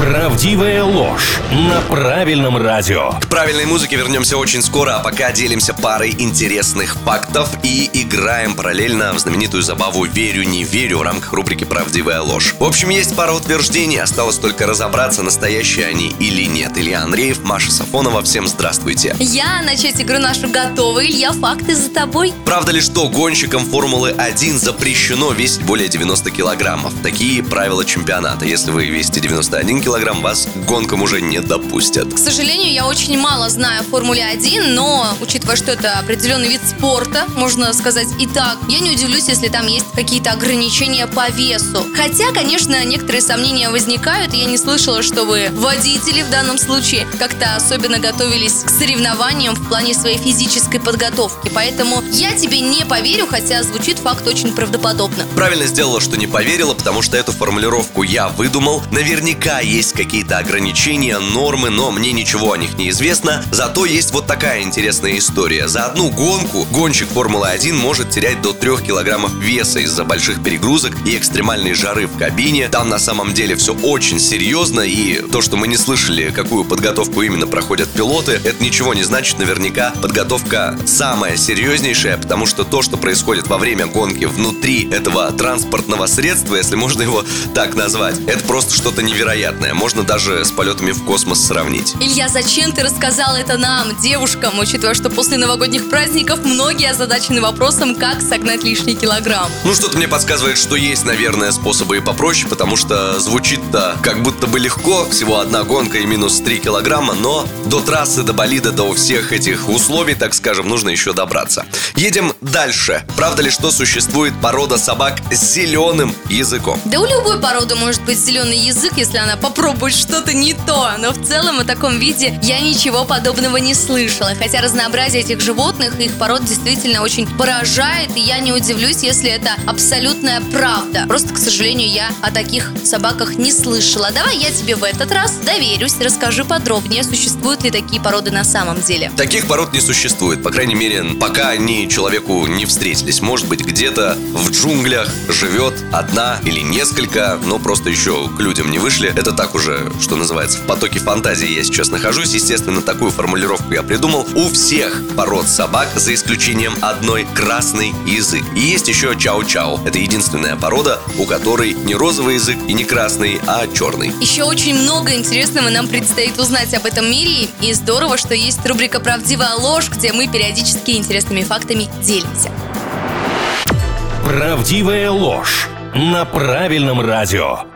Правдивая ложь на правильном радио. К правильной музыке вернемся очень скоро, а пока делимся парой интересных фактов и играем параллельно в знаменитую забаву «Верю, не верю» в рамках рубрики «Правдивая ложь». В общем, есть пара утверждений, осталось только разобраться, настоящие они или нет. Илья Андреев, Маша Сафонова, всем здравствуйте. Я начать игру нашу готова. Илья, факты за тобой. Правда ли, что гонщикам Формулы-1 запрещено весить более 90 килограммов? Такие правила чемпионата. Если вы весите 91 килограмм, вас к гонкам уже не допустят. К сожалению, я очень мало знаю о Формуле 1, но, учитывая, что это определенный вид спорта, можно сказать и так, я не удивлюсь, если там есть какие-то ограничения по весу. Хотя, конечно, некоторые сомнения возникают, я не слышала, что вы, водители в данном случае, как-то особенно готовились к соревнованиям в плане своей физической подготовки. Поэтому я тебе не поверю, хотя звучит факт очень правдоподобно. Правильно сделала, что не поверила, потому что эту формулировку я выдумал. Наверняка есть какие-то ограничения, нормы, но мне ничего о них не известно. Зато есть вот такая интересная история. За одну гонку гонщик Формулы-1 может терять до 3 килограммов веса из-за больших перегрузок и экстремальной жары в кабине. Там на самом деле все очень серьезно, и то, что мы не слышали, какую подготовку именно проходят пилоты, это ничего не значит. Наверняка подготовка самая серьезнейшая, потому что то, что происходит во время гонки внутри этого транспортного средства, если можно его так назвать, это просто что-то невероятное. Можно даже с полетами в космос сравнить. Илья, зачем ты рассказал это нам, девушкам, учитывая, что после новогодних праздников многие озадачены вопросом, как согнать лишний килограмм? Ну, что-то мне подсказывает, что есть, наверное, способы и попроще, потому что звучит-то как будто бы легко, всего одна гонка и минус 3 килограмма, но до трассы, до болида, до всех этих условий, так скажем, нужно еще добраться. Едем дальше. Правда ли, что существует порода собак с зеленым языком? Да у любой породы может быть зеленый язык, если она попробует что-то не то. Но в целом о таком виде я ничего подобного не слышала. Хотя разнообразие этих животных и их пород действительно очень поражает. И я не удивлюсь, если это абсолютная правда. Просто, к сожалению, я о таких собаках не слышала. Давай я тебе в этот раз доверюсь, расскажи подробнее, существуют ли такие породы на самом деле. Таких пород не существует, по крайней мере, пока они человеку не встретились. Может быть, где-то в джунглях живет одна или несколько, но просто еще к людям не вышли. Это так уже, что называется, в потоке фантазии я сейчас нахожусь. Естественно, такую формулировку я придумал. У всех пород собак, за исключением одной, красный язык. И есть еще чау-чау. Это единственная порода, у которой не розовый язык и не красный, а черный. Еще очень много интересного нам предстоит узнать об этом мире. И здорово, что есть рубрика «Правдивая ложь», где мы периодически интересными фактами делимся. Правдивая ложь на правильном радио.